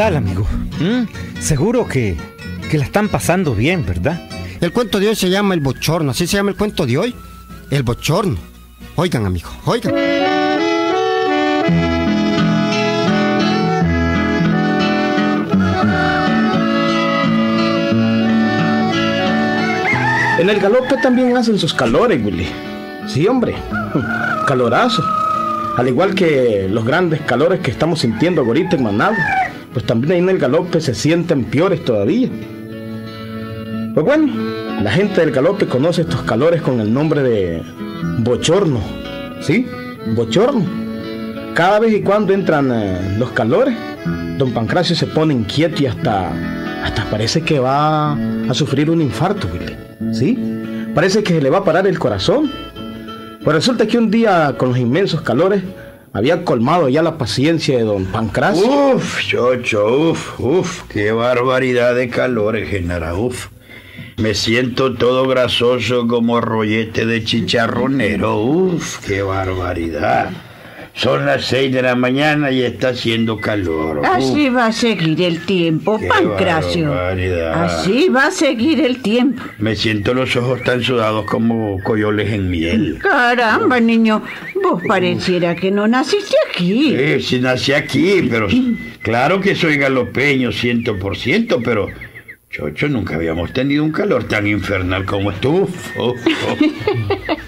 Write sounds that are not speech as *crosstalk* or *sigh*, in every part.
¿Qué tal, amigo? ¿Mm? Seguro que, que la están pasando bien, ¿verdad? El cuento de hoy se llama El Bochorno, así se llama el cuento de hoy. El Bochorno. Oigan, amigo, oigan. En el galope también hacen sus calores, Willy. Sí, hombre. Calorazo. Al igual que los grandes calores que estamos sintiendo ahorita en Managua, pues también ahí en el galope se sienten peores todavía. Pues bueno, la gente del galope conoce estos calores con el nombre de bochorno. ¿Sí? Bochorno. Cada vez y cuando entran eh, los calores, don Pancracio se pone inquieto y hasta, hasta parece que va a sufrir un infarto. ¿Sí? Parece que se le va a parar el corazón. Pues resulta que un día con los inmensos calores había colmado ya la paciencia de don Pancracio. Uf, chocho, uf, uf, qué barbaridad de calores, general, uf. Me siento todo grasoso como rollete de chicharronero, uf, qué barbaridad. Son las seis de la mañana y está haciendo calor. Así uf. va a seguir el tiempo, Qué Pancracio. barbaridad. Así va a seguir el tiempo. Me siento los ojos tan sudados como coyoles en miel. Caramba, niño, vos pareciera que no naciste aquí. Eh, si nací aquí, pero claro que soy galopeño ciento por ciento, pero Chocho, nunca habíamos tenido un calor tan infernal como. Uf. *laughs*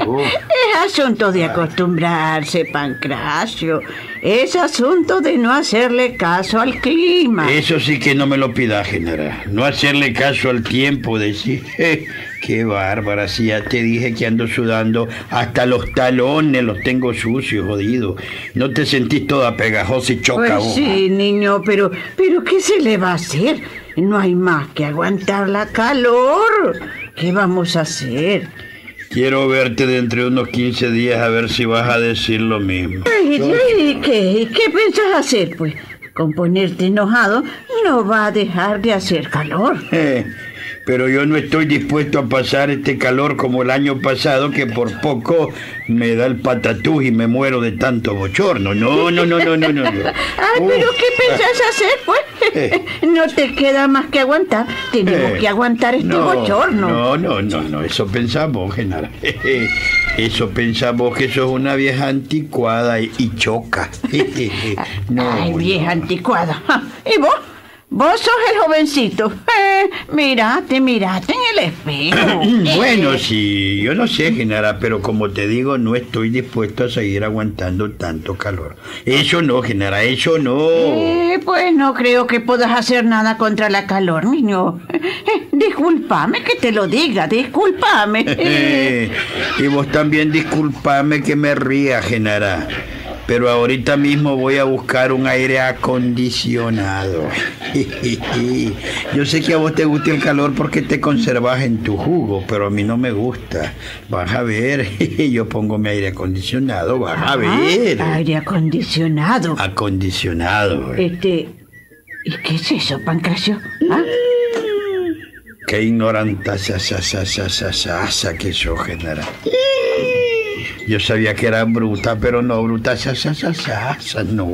Es asunto de acostumbrarse, Pancracio. Es asunto de no hacerle caso al clima. Eso sí que no me lo pida, general. No hacerle caso al tiempo, decir, *laughs* "Eh, qué bárbara, si ya te dije que ando sudando, hasta los talones los tengo sucios, jodido. No te sentís toda pegajosa y choca Pues sí, niño, pero, pero ¿qué se le va a hacer? No hay más que aguantar la calor. ¿Qué vamos a hacer? Quiero verte dentro de unos 15 días a ver si vas a decir lo mismo. Ay, ¿Y qué, qué piensas hacer, pues? Con ponerte enojado no va a dejar de hacer calor. Eh, Pero yo no estoy dispuesto a pasar este calor como el año pasado, que por poco me da el patatús y me muero de tanto bochorno. No, no, no, no, no, no. *laughs* Ay, pero. ¿qué pensás hacer, *laughs* pues? Eh. No te queda más que aguantar. Tenemos Eh, que aguantar este bochorno. No, no, no, no, eso pensamos, Genara. *laughs* Eso pensamos que sos una vieja anticuada y, choca. No, Ay, no. vieja anticuada. ¿Y vos? Vos sos el jovencito. *laughs* Eh, mirate, mirate en el espejo. *clears throat* Bueno, Eh, sí, yo no sé, Genara, pero como te digo, no estoy dispuesto a seguir aguantando tanto calor. Eso no, Genara, eso no. eh, pues no creo que puedas hacer nada contra la calor, niño. Eh, discúlpame que te lo diga, discúlpame. *laughs* Eh, y vos también disculpame que me ría, Genara. Pero ahorita mismo voy a buscar un aire acondicionado. Yo sé que a vos te gusta el calor porque te conservas en tu jugo, pero a mí no me gusta. Vas a ver, yo pongo mi aire acondicionado, vas a ver. Ah, aire acondicionado. Acondicionado. eh. Este. ¿Y qué es eso, Pancracio? ¿Ah? Qué ignoranta sa, sa, sa, sa, sa, sa, sa que sos, Genara. Yo sabía que era bruta, pero no bruta, sa, sa, sa, sa, sa, no.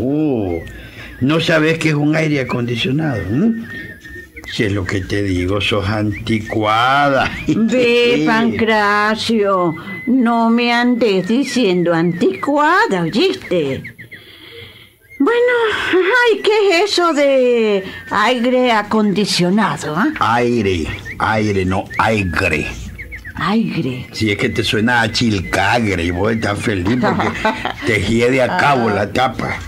No sabes que es un aire acondicionado, ¿m? Si es lo que te digo, sos anticuada. *laughs* Ve, Pancracio, no me andes diciendo anticuada, ¿oíste? Bueno, ay, ¿qué es eso de aire acondicionado? ah? Aire, aire, no aire. Aire. Si es que te suena a chilcagre y vos estás feliz porque *laughs* te hiede a cabo la tapa.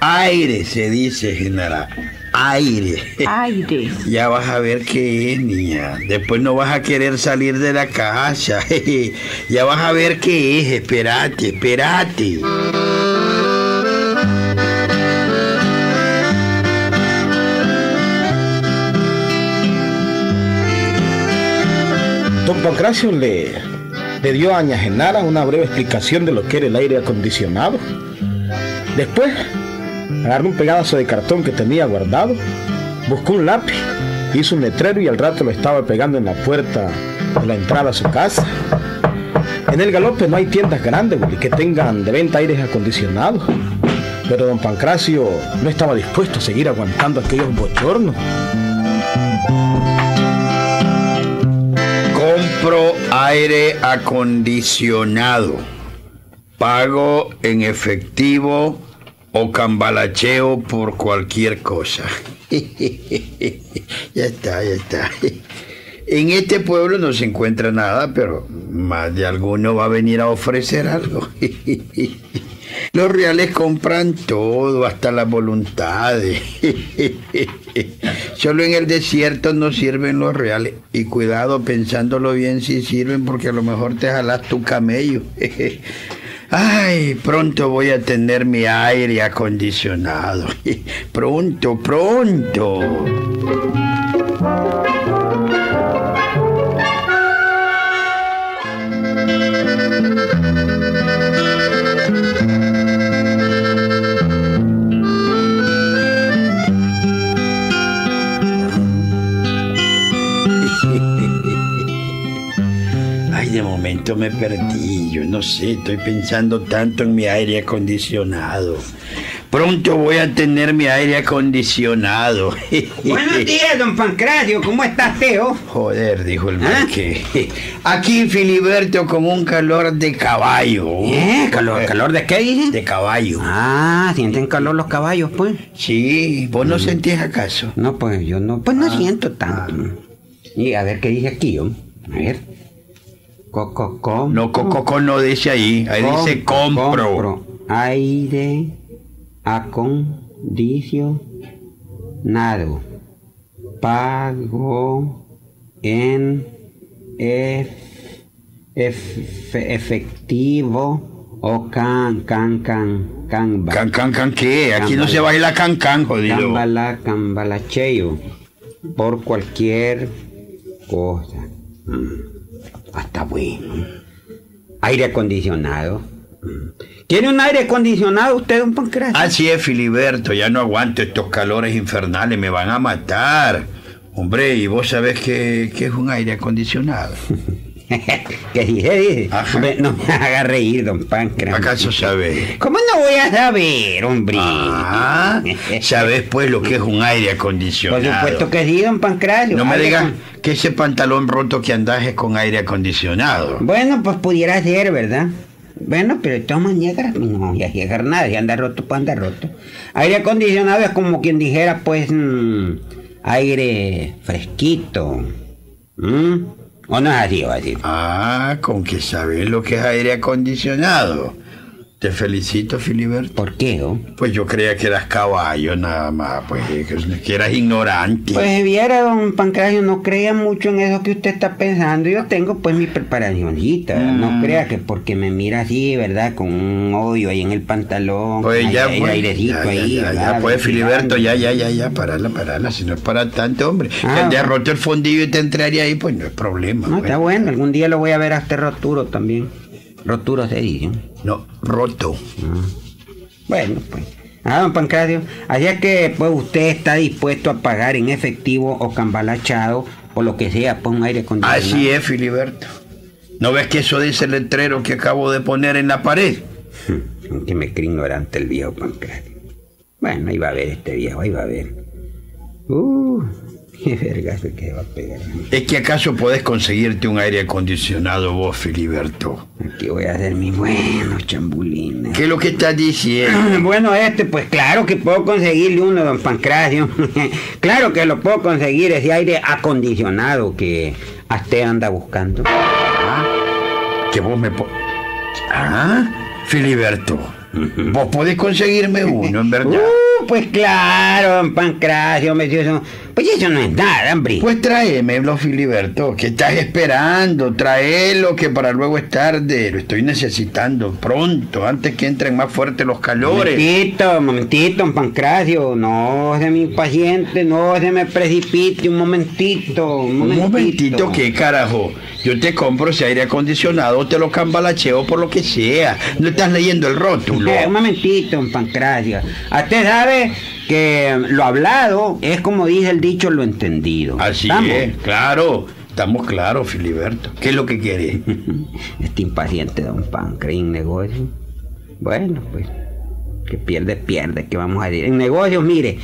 Aire se dice, general. Aire. Aire. *laughs* Ya vas a ver qué es, niña. Después no vas a querer salir de la casa. *laughs* ya vas a ver qué es. Espérate, espérate. Pancracio le, le dio a Doña Genara una breve explicación de lo que era el aire acondicionado. Después, agarró un pedazo de cartón que tenía guardado, buscó un lápiz, hizo un letrero y al rato lo estaba pegando en la puerta de la entrada a su casa. En el galope no hay tiendas grandes que tengan de venta aires acondicionados. Pero don Pancracio no estaba dispuesto a seguir aguantando aquellos bochornos. Aire acondicionado. Pago en efectivo o cambalacheo por cualquier cosa. *laughs* ya está, ya está. En este pueblo no se encuentra nada, pero más de alguno va a venir a ofrecer algo. *laughs* Los reales compran todo, hasta las voluntades. Solo en el desierto no sirven los reales. Y cuidado pensándolo bien si sirven, porque a lo mejor te jalas tu camello. Ay, pronto voy a tener mi aire acondicionado. Pronto, pronto. Momento me perdí. Yo no sé, estoy pensando tanto en mi aire acondicionado. Pronto voy a tener mi aire acondicionado. *laughs* Buenos días, don Pancracio. ¿Cómo estás, Teo? Joder, dijo el ¿Ah? marqués. *laughs* Aquí Filiberto con un calor de caballo. ¿Eh? ¿Calor, calor de qué dije? De caballo. Ah, ¿sienten calor los caballos, pues? Sí, ¿vos no sentís acaso? No, pues yo no, pues no siento tanto. Y a ver qué dice aquí, yo. A ver. Coco. No, Coco no dice ahí. Ahí dice compro. Aire acondicionado. Pago en ef- ef- efectivo o can, can, can, canva. Can, can, can, ¿qué? Aquí no se baila can, can, jodido. Cambala, cambalacheo. Por cualquier cosa. Mm. Hasta bueno. Aire acondicionado. ¿Quiere un aire acondicionado usted, don Pancracio? Así es, Filiberto, ya no aguanto estos calores infernales, me van a matar. Hombre, ¿y vos sabés qué, qué es un aire acondicionado? *laughs* ¿Qué? Ajá. Hombre, no me haga reír, don Pancracio. ¿Acaso sabés? ¿Cómo no voy a saber, hombre? Ah, ¿sabés pues lo que es un aire Por acondicionado? supuesto que sí, don Pancracio. No me digas que ese pantalón roto que andás es con aire acondicionado. Bueno, pues pudiera ser, ¿verdad? Bueno, pero de todas maneras, no voy a llegar nada. Si anda roto, pues anda roto. Aire acondicionado es como quien dijera, pues, mm, aire fresquito. ¿Mm? ¿O no es así o así? Ah, con que sabés lo que es aire acondicionado. Te felicito, Filiberto. ¿Por qué, oh? Pues yo creía que eras caballo nada más, pues que- eras ignorante. Pues viera, don Pancracio, no crea mucho en eso que usted está pensando. Yo tengo pues mi preparacioncita. Mm. No crea que porque me mira así, ¿verdad? Con un hoyo ahí en el pantalón. Pues ya, pues, airecito ya, ya, ahí, ya, ¿verdad? ya, pues, Filiberto, ya, ya, ya, ya, parala, parala, si no es para tanto, hombre. Ah, te bueno. roto el fondillo y te entraría ahí, pues no es problema. No, pues. está bueno. Algún día lo voy a ver a este roturo también. Roturo se dice. No, roto. Bueno, pues. Ah, don Pancracio, así es que pues usted está dispuesto a pagar en efectivo o cambalachado o lo que sea, pues un aire acondicionado. Así es, Filiberto. ¿No ves que eso dice el letrero que acabo de poner en la pared? Aunque me cree ignorante el viejo Pancracio. Bueno, ahí va a ver este viejo, ahí va a ver. Uh, *laughs* qué vergazo que va a pegar. ¿Es que acaso podés conseguirte un aire acondicionado vos, Filiberto? Aquí voy a hacer mis buenos chambulines. ¿Qué es lo que estás diciendo? *clears throat* Bueno, este, pues claro que puedo conseguirle uno, don Pancracio. *laughs* claro que lo puedo conseguir, ese aire acondicionado que a usted anda buscando. Que vos me... Ah, Filiberto. Vos podés conseguirme uno, en verdad. *laughs* Uh, pues claro, don Pancracio, me. Pues eso no es nada, hombre. Pues tráemelo, Filiberto. ¿Qué estás esperando? Tráelo, que para luego es tarde. Lo estoy necesitando pronto, antes que entren más fuertes los calores. Momentito, momentito, don Pancracio. No se me impaciente, no se me precipite, un momentito, un Un momentito. ¿qué carajo? Yo te compro ese aire acondicionado, te lo cambalacheo por lo que sea. No estás leyendo el rótulo. *laughs* Un momentito, don Pancracio. Usted sabe que lo hablado es como dice el dicho, lo entendido. Así ¿Estamos? es, claro. Estamos claros, Filiberto. ¿Qué es lo que quieres? *laughs* Este impaciente don Pancracio en negocio. Bueno, pues. Que pierde, pierde, que vamos a decir. En negocios, mire,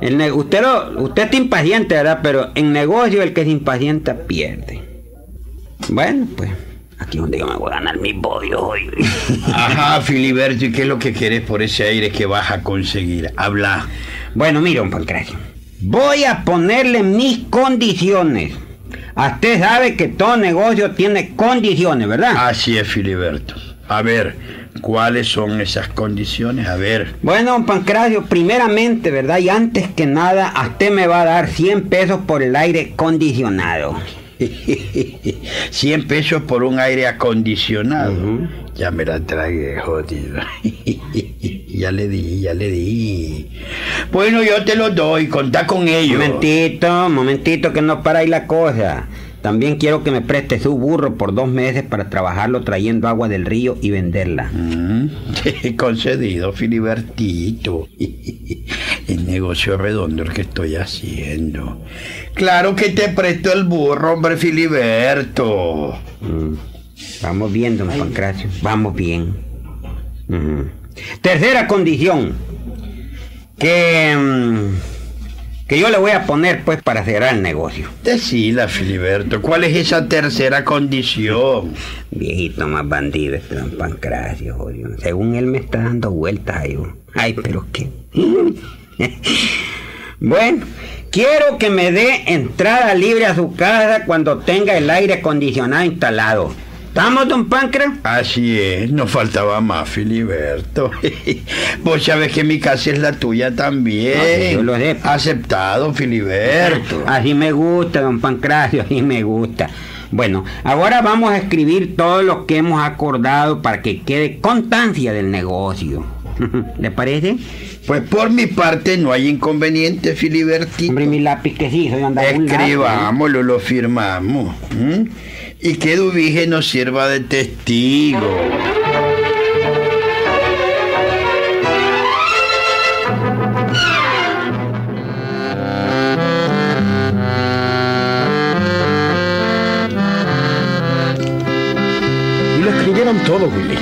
el ne- usted, lo, usted está impaciente, ¿verdad? Pero en negocio el que se impacienta pierde. Bueno, pues aquí es donde yo me voy a ganar mis bodios hoy. Ajá, Filiberto, ¿y qué es lo que querés por ese aire que vas a conseguir? Habla. Bueno, mire, don Pancracio. Voy a ponerle mis condiciones. Usted sabe que todo negocio tiene condiciones, ¿verdad? Así es, Filiberto. A ver, ¿cuáles son esas condiciones? A ver. Bueno, don Pancracio, primeramente, ¿verdad? Y antes que nada, a usted me va a dar 100 pesos por el aire acondicionado. *laughs* 100 pesos por un aire acondicionado. Ya me la tragué, jodido. *laughs* ya le di, ya le di. Bueno, yo te lo doy, contá con ello. Momentito, momentito, que no para ahí la cosa. También quiero que me preste su burro por dos meses para trabajarlo trayendo agua del río y venderla. Mm, *laughs* Concedido, Filibertito. *laughs* El negocio redondo el que estoy haciendo. Claro que te presto el burro, hombre, Filiberto. Mm. Vamos bien, don Pancracio, vamos bien. Ujú. Tercera condición. Que... que yo le voy a poner, pues, para cerrar el negocio. Decila, Filiberto, ¿cuál es esa tercera condición? Viejito más bandido este don Pancracio, jodido. Según él me está dando vueltas ahí. Ay, pero qué. *laughs* bueno, quiero que me dé entrada libre a su casa cuando tenga el aire acondicionado instalado. ¿Estamos, don Pancra? Así es, no faltaba más, Filiberto. *laughs* Vos sabés que mi casa es la tuya también. No, sí, yo lo. Aceptado, Filiberto. *laughs* Así me gusta, don Pancracio, *laughs* así me gusta. Bueno, ahora vamos a escribir todo lo que hemos acordado para que quede constancia del negocio. ¿Le parece? Pues por mi parte no hay inconveniente, Filibertito. Hombre, mi lápiz que sí, soy andar un lápiz. Escribámoslo, lo firmamos. Y que Dubige nos sirva de testigo. Y lo escribieron todo, Willy.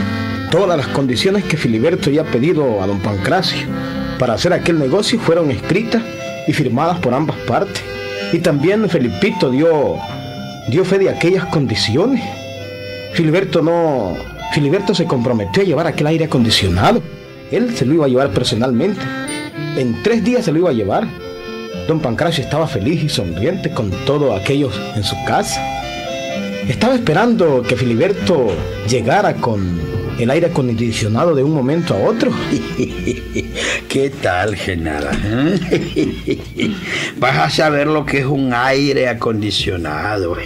Todas las condiciones que Filiberto había pedido a don Pancracio para hacer aquel negocio fueron escritas y firmadas por ambas partes. Y también Felipito dio, dio fe de aquellas condiciones. Filiberto no. Filiberto se comprometió a llevar aquel aire acondicionado. Él se lo iba a llevar personalmente. En tres días se lo iba a llevar. Don Pancracio estaba feliz y sonriente con todo aquello en su casa. Estaba esperando que Filiberto llegara con el aire acondicionado de un momento a otro. *laughs* ¿Qué tal, Genara? ¿Eh? *laughs* Vas a saber lo que es un aire acondicionado.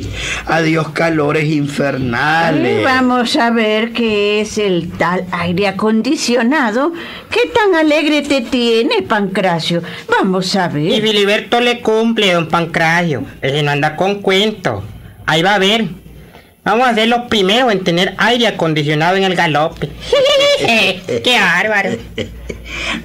*laughs* Adiós calores infernales. Vamos a ver qué es el tal aire acondicionado. ¿Qué tan alegre te tiene, Pancracio? Vamos a Y ver. Filiberto le cumple, don Pancracio. Ese no anda con cuento. Ahí va a ver. Vamos a ser los primeros en tener aire acondicionado en el galope. *laughs* *laughs* ¡Qué bárbaro!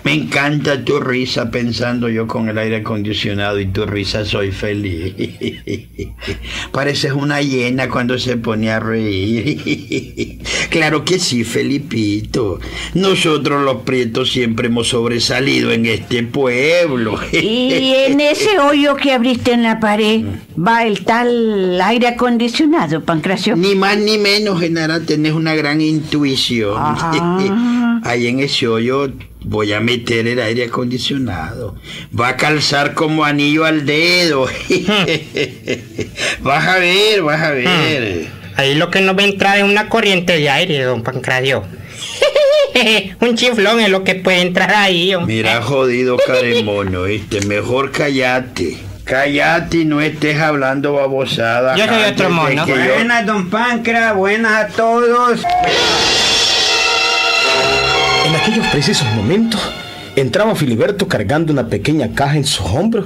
Me encanta tu risa pensando yo con el aire acondicionado y tu risa soy feliz. *laughs* Pareces una hiena cuando se pone a reír. *laughs* Claro que sí, Felipito. Nosotros los prietos siempre hemos sobresalido en este pueblo. *laughs* Y en ese hoyo que abriste en la pared va el tal aire acondicionado, Pancracio. Ni más ni menos, Genara, tenés una gran intuición. Ah. Ahí en ese hoyo voy a meter el aire acondicionado. Va a calzar como anillo al dedo. *laughs* vas a ver, vas a ver. Ahí lo que nos va a entrar es una corriente de aire, don Pancracio. *laughs* Un chiflón es lo que puede entrar ahí, hombre. Mira, jodido caremono, este, mejor callate. Callate y no estés hablando babosada. Yo soy otro mono. yo- Buenas, don Pancra, buenas a todos. En aquellos precisos momentos entraba Filiberto cargando una pequeña caja en sus hombros.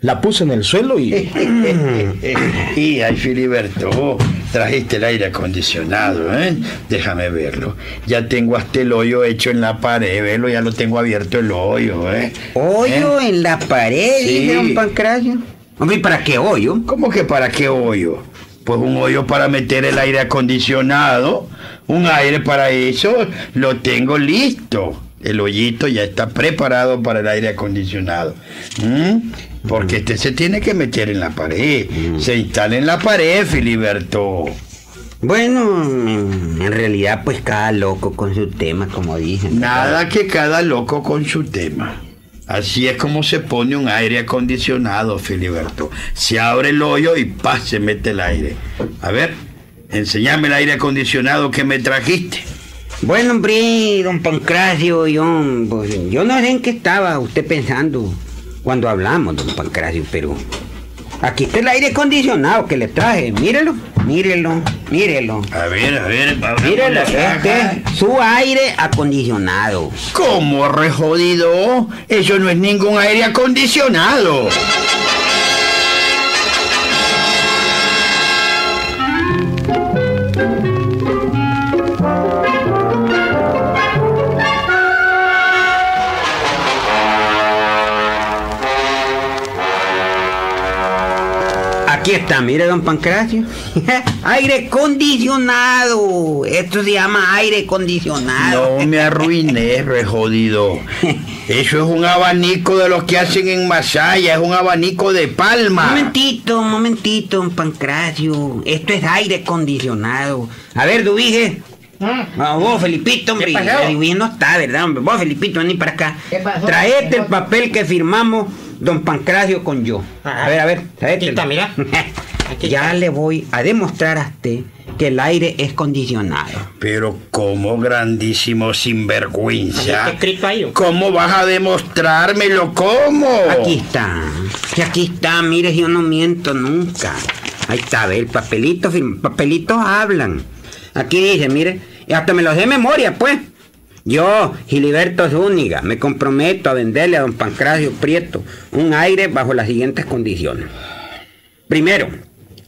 La puso en el suelo y *laughs* y ay, Filiberto, vos trajiste el aire acondicionado, ¿eh? Déjame verlo. Ya tengo hasta el hoyo hecho en la pared, velo, ya lo tengo abierto el hoyo, ¿eh? Hoyo en la pared, Sí. dice don Pancracio. Hombre, ¿y ¿para qué hoyo? ¿Cómo que para qué hoyo? Pues un hoyo para meter el aire acondicionado. Un aire para eso lo tengo listo. el hoyito ya está preparado para el aire acondicionado. ¿Mm? Porque este se tiene que meter en la pared. Se instala en la pared, Filiberto. Bueno, en realidad pues cada loco con su tema, como dicen. Nada que cada loco con su tema. Así es como se pone un aire acondicionado, Filiberto. Se abre el hoyo y ¡paz! se mete el aire. A ver, enséñame el aire acondicionado que me trajiste. Bueno, hombre, don Pancracio, yo, pues, yo no sé en qué estaba usted pensando cuando hablamos, don Pancracio, pero aquí está el aire acondicionado que le traje. Mírelo, mírelo, mírelo. A ver, a ver, a ver. Mírelo, este es su aire acondicionado. ¿Cómo, re jodido? Eso no es ningún aire acondicionado. Está, mire, don Pancracio. *laughs* aire acondicionado. Esto se llama aire acondicionado. No me arruiné, *laughs* re jodido. Eso es un abanico de los que hacen en Masaya, es un abanico de palma. Momentito, momentito, don Pancracio. Esto es aire acondicionado. A ver, Dubige. Ah, vos, Felipito, hombre. ¿Qué pasó? No está, ¿verdad, hombre? Vos, Felipito, vení para acá. ¿Qué pasó? Traete el papel que firmamos don Pancracio con yo. Ajá. A ver, a ver, está, mira. *laughs* Aquí ya está. le voy a demostrar a usted que el aire es condicionado. Pero como grandísimo sinvergüenza. está escrito ahí. ¿Cómo vas a demostrármelo? ¿Cómo? Aquí está. Y aquí está, mire, yo no miento nunca. Ahí está, ve, el papelito, papelitos hablan. Aquí dice, mire, y hasta me los de memoria, pues. Yo, Giliberto Zúñiga, me comprometo a venderle a don Pancracio Prieto un aire bajo las siguientes condiciones. Primero,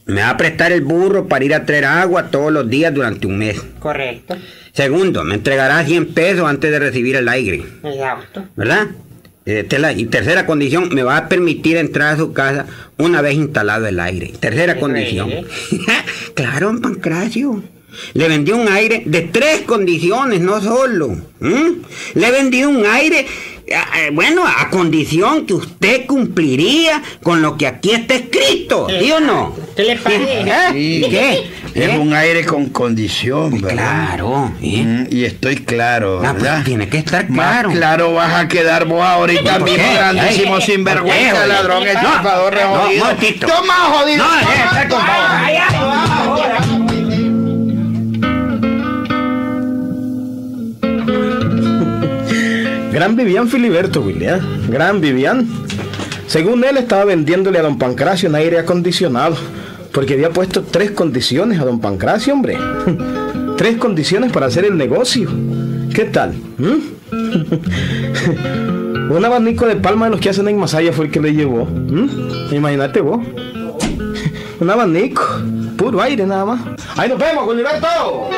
me va a prestar el burro para ir a traer agua todos los días durante un mes. Correcto. Segundo, me entregará 100 pesos antes de recibir el aire. Exacto. ¿verdad? Eh, y tercera condición, me va a permitir entrar a su casa una vez instalado el aire. Tercera condición. *laughs* claro, don Pancracio. Le vendí un aire de tres condiciones, no solo. ¿m? Le he vendido un aire, eh, eh, bueno, a condición que usted cumpliría con lo que aquí está escrito, ¿sí o no? ¿Qué le parece? ¿Eh? Sí. ¿Qué? Es ¿Eh? un aire con condición, ¿verdad? Claro, ¿eh? Mm, y estoy claro, Ah, pues, ¿verdad? tiene que estar Más claro. claro vas a quedar vos ahorita ¿Por mismo, qué? grandísimo sinvergüenza, ¿por qué, ladrón, estafador, re No, jodido. momentito. Toma, jodido. No, toma, estar con Gran Vivian Filiberto, Willy, ¿eh? Gran Vivian. Según él, estaba vendiéndole a don Pancracio un aire acondicionado. Porque había puesto tres condiciones a don Pancracio, hombre. *laughs* tres condiciones para hacer el negocio. ¿Qué tal? ¿Mm? *laughs* un abanico de palma de los que hacen en Masaya fue el que le llevó. ¿Mm? Imagínate vos. *laughs* un abanico. Puro aire nada más. ¡Ahí nos vemos, Filiberto!